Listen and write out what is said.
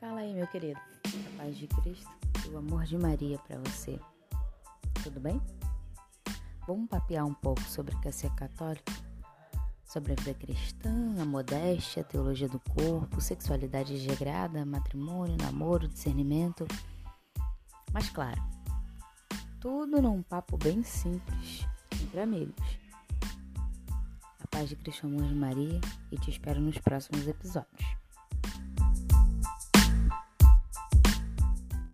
Fala aí, meu querido. A paz de Cristo e o amor de Maria para você. Tudo bem? Vamos papear um pouco sobre o que é ser católico? Sobre a vida cristã, a modéstia, a teologia do corpo, sexualidade regrada, matrimônio, namoro, discernimento. Mas claro, tudo num papo bem simples, entre amigos. A paz de Cristo, amor de Maria e te espero nos próximos episódios.